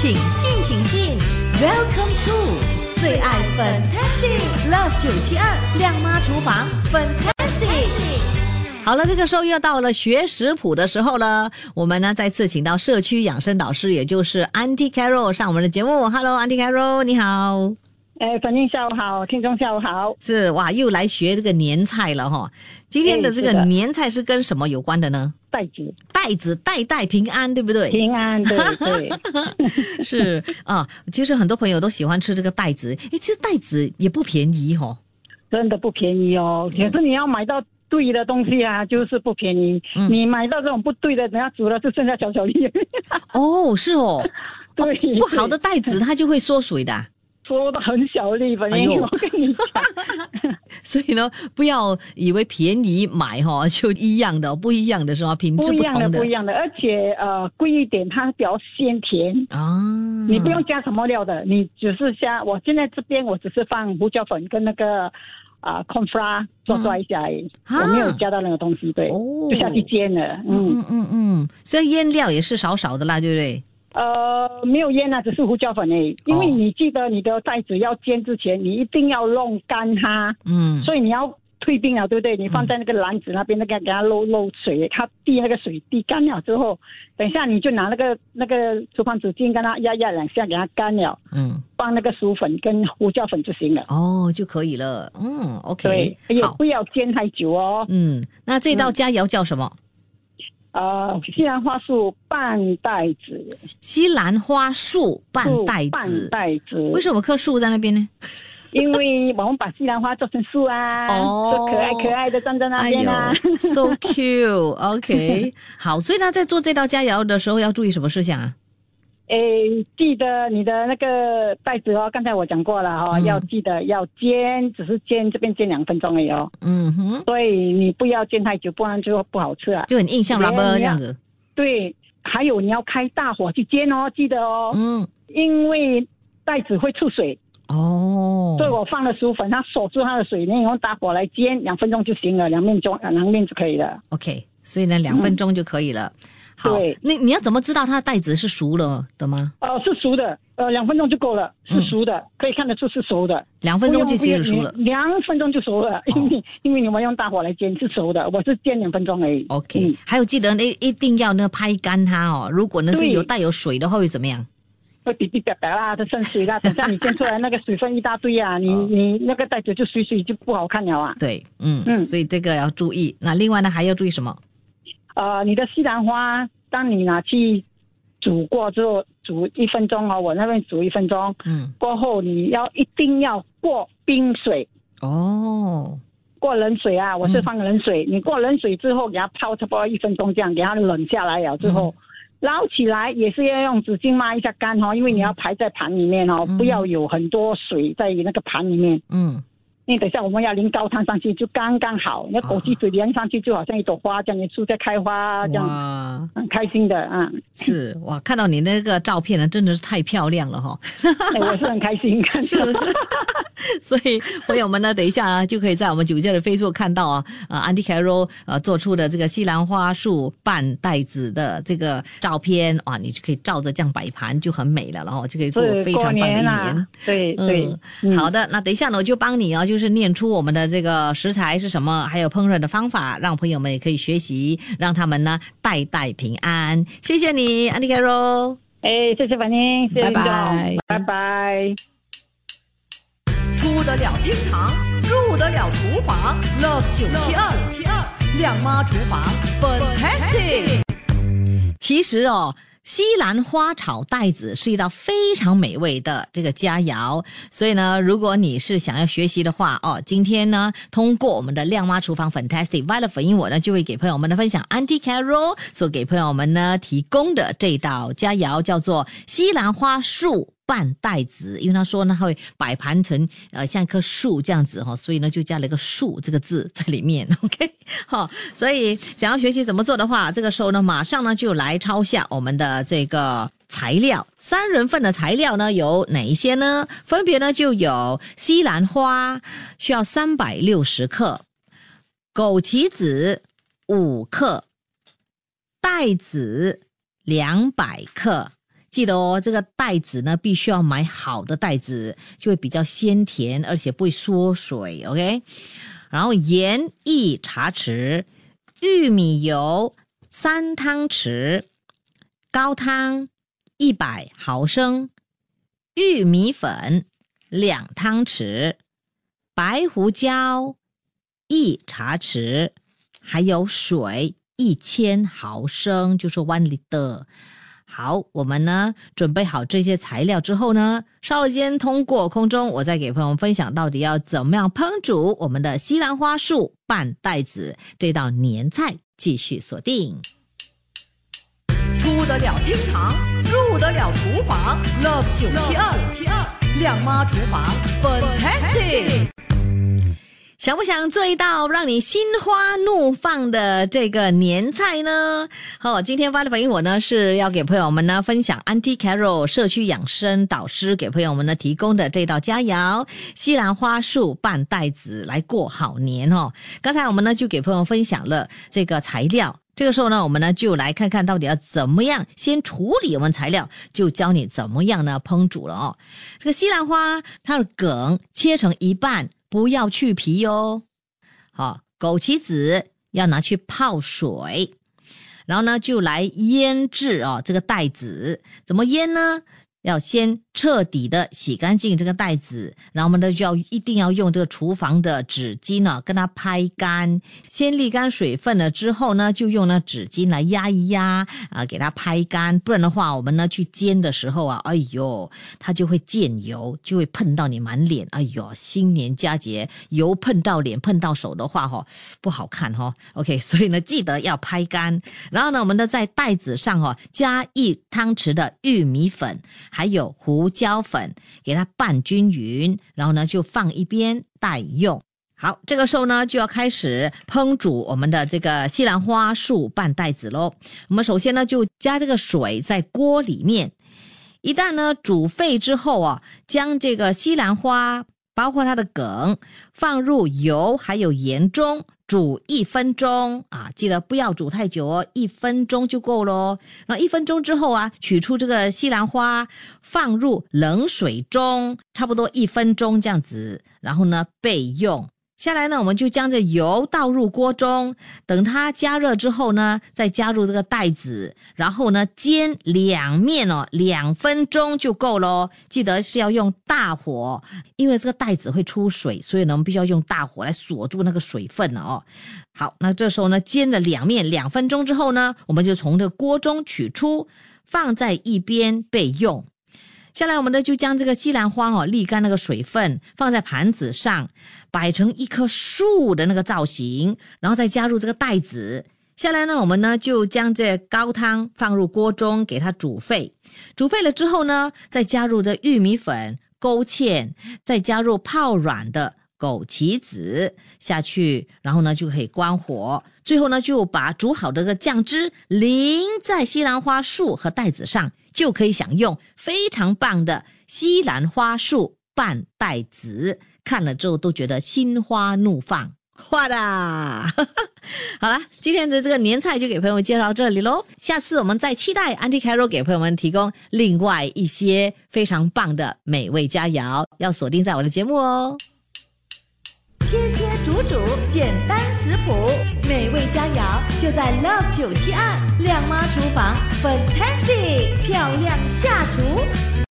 请进，请进，Welcome to 最爱 Fantastic Love 九七二亮妈厨房 Fantastic。好了，这个时候又到了学食谱的时候了。我们呢再次请到社区养生导师，也就是 Auntie Carol 上我们的节目。Hello，Auntie Carol，你好。哎，反正下午好，听众下午好。是哇，又来学这个年菜了哈。今天的这个年菜是跟什么有关的呢？袋子，袋子，代代平安，对不对？平安，对对。是啊，其实很多朋友都喜欢吃这个袋子。哎，其实袋子也不便宜哦，真的不便宜哦。可是你要买到对的东西啊，就是不便宜。你买到这种不对的，人家煮了就剩下小小粒。哦，是哦。对，不好的袋子它就会缩水的。说的很小力，反正我跟你讲，所以呢，不要以为便宜买哈就一样的，不一样的是吧？品质不同的，不一样的，而且呃贵一点，它比较鲜甜啊。你不用加什么料的，你只是加。我现在这边我只是放胡椒粉跟那个啊 flour 做抓一下而已，我没有加到那个东西，对，就下去煎了。嗯嗯嗯嗯，所以腌料也是少少的啦，对不对？呃，没有腌啊，只是胡椒粉诶。因为你记得你的袋子要煎之前，你一定要弄干它。嗯。所以你要退冰了，对不对？你放在那个篮子那边，那个给它漏漏水，它滴那个水滴干了之后，等一下你就拿那个那个厨房纸巾跟它压压两下，给它干了。嗯。放那个薯粉跟胡椒粉就行了。哦，就可以了。嗯，OK。对。好，不要煎太久哦。嗯，那这道佳肴叫什么？呃，西兰花树半袋子，西兰花树半袋子，半袋子，为什么棵树在那边呢？因为我们把西兰花做成树啊，哦，可爱可爱的站在那边啊，so cute，OK，好，所以他在做这道佳肴的时候要注意什么事项啊？诶，记得你的那个袋子哦，刚才我讲过了哈，要记得要煎，只是煎这边煎两分钟而已哦。嗯哼，所以你不要煎太久，不然就不好吃了。就很硬，像 rubber 这样子。对，还有你要开大火去煎哦，记得哦。嗯，因为袋子会出水。哦。所以我放了薯粉，它锁住它的水，你用大火来煎两分钟就行了，两面钟两面就可以了。OK，所以呢，两分钟就可以了。好，那你要怎么知道它的袋子是熟了的吗？哦，是熟的，呃，两分钟就够了，是熟的，可以看得出是熟的。两分钟就熟了，两分钟就熟了，因为因为你们用大火来煎是熟的，我是煎两分钟而已。OK，还有记得那一定要呢拍干它哦，如果那是有带有水的话会怎么样？会比比白白啦，它渗水啦，等下你煎出来那个水分一大堆啊，你你那个袋子就水水就不好看了啊。对，嗯嗯，所以这个要注意。那另外呢还要注意什么？呃，你的西兰花，当你拿去煮过之后，煮一分钟哦，我那边煮一分钟，嗯，过后你要一定要过冰水。哦，过冷水啊，我是放冷水，你过冷水之后给它泡差不多一分钟，这样给它冷下来了之后，捞起来也是要用纸巾抹一下干哈，因为你要排在盘里面哦，不要有很多水在那个盘里面，嗯。因为等下我们要淋高汤上去，就刚刚好。那枸杞水淋上去，就好像一朵花这样，树在开花这样，很开心的啊。是哇，看到你那个照片呢，真的是太漂亮了哈。我是很开心，是。所以朋友们呢，等一下啊，就可以在我们九界的 Facebook 看到啊，啊，Andy Carroll 呃做出的这个西兰花树半袋子的这个照片啊，你就可以照着这样摆盘，就很美了，然后就可以过非常棒的一年。对对，好的，那等一下呢，我就帮你啊，就。是念出我们的这个食材是什么，还有烹饪的方法，让朋友们也可以学习，让他们呢代代平安。谢谢你，安迪凯罗。哎，谢谢拜拜。出得了厅堂，入得了厨房，Love 九七二七二亮妈厨房，Fantastic。其实哦。西兰花炒带子是一道非常美味的这个佳肴，所以呢，如果你是想要学习的话，哦，今天呢，通过我们的亮妈厨房 Fantastic Violet 英，我呢就会给朋友们的分享 Auntie Carol 所给朋友们呢提供的这道佳肴，叫做西兰花树。半袋子，因为他说呢，会摆盘成呃像一棵树这样子哈，所以呢就加了一个“树”这个字在里面。OK，好，所以想要学习怎么做的话，这个时候呢，马上呢就来抄下我们的这个材料。三人份的材料呢有哪一些呢？分别呢就有西兰花需要三百六十克，枸杞子五克，袋子两百克。记得哦，这个袋子呢必须要买好的袋子，就会比较鲜甜，而且不会缩水。OK，然后盐一茶匙，玉米油三汤匙，高汤一百毫升，玉米粉两汤匙，白胡椒一茶匙，还有水一千毫升，就是 one liter。好，我们呢准备好这些材料之后呢，稍后间通过空中，我再给朋友们分享到底要怎么样烹煮我们的西兰花树拌袋子这道年菜。继续锁定，出得了厅堂，入得了厨房，Love 九七二，亮妈厨房，Fantastic。想不想做一道让你心花怒放的这个年菜呢？好，今天发的反应我呢是要给朋友们呢分享 Auntie Carol 社区养生导师给朋友们呢提供的这道佳肴——西兰花树拌袋子来过好年哦。刚才我们呢就给朋友分享了这个材料，这个时候呢我们呢就来看看到底要怎么样先处理我们材料，就教你怎么样呢烹煮了哦。这个西兰花它的梗切成一半。不要去皮哟，好，枸杞子要拿去泡水，然后呢就来腌制哦。这个袋子怎么腌呢？要先彻底的洗干净这个袋子，然后我们呢就要一定要用这个厨房的纸巾呢，跟它拍干，先沥干水分了之后呢，就用那纸巾来压一压啊，给它拍干，不然的话，我们呢去煎的时候啊，哎呦，它就会溅油，就会碰到你满脸，哎呦，新年佳节油碰到脸碰到手的话，哈，不好看哈。OK，所以呢，记得要拍干，然后呢，我们呢在袋子上哈加一汤匙的玉米粉。还有胡椒粉，给它拌均匀，然后呢就放一边待用。好，这个时候呢就要开始烹煮我们的这个西兰花树拌袋子喽。我们首先呢就加这个水在锅里面，一旦呢煮沸之后啊，将这个西兰花包括它的梗放入油还有盐中。煮一分钟啊，记得不要煮太久哦，一分钟就够喽。然后一分钟之后啊，取出这个西兰花，放入冷水中，差不多一分钟这样子，然后呢备用。下来呢，我们就将这油倒入锅中，等它加热之后呢，再加入这个袋子，然后呢煎两面哦，两分钟就够喽。记得是要用大火，因为这个袋子会出水，所以呢我们必须要用大火来锁住那个水分哦。好，那这时候呢煎了两面两分钟之后呢，我们就从这个锅中取出，放在一边备用。下来，我们呢就将这个西兰花哦沥干那个水分，放在盘子上，摆成一棵树的那个造型，然后再加入这个袋子。下来呢，我们呢就将这高汤放入锅中，给它煮沸。煮沸了之后呢，再加入这玉米粉勾芡，再加入泡软的枸杞子下去，然后呢就可以关火。最后呢，就把煮好的这个酱汁淋在西兰花树和袋子上。就可以享用非常棒的西兰花树拌袋子，看了之后都觉得心花怒放。画的，好了，今天的这个年菜就给朋友们介绍到这里喽。下次我们再期待 Auntie Carol 给朋友们提供另外一些非常棒的美味佳肴，要锁定在我的节目哦。切切煮煮，简单食谱，美味佳肴就在 Love 九七二靓妈厨房，Fantastic 漂亮下厨。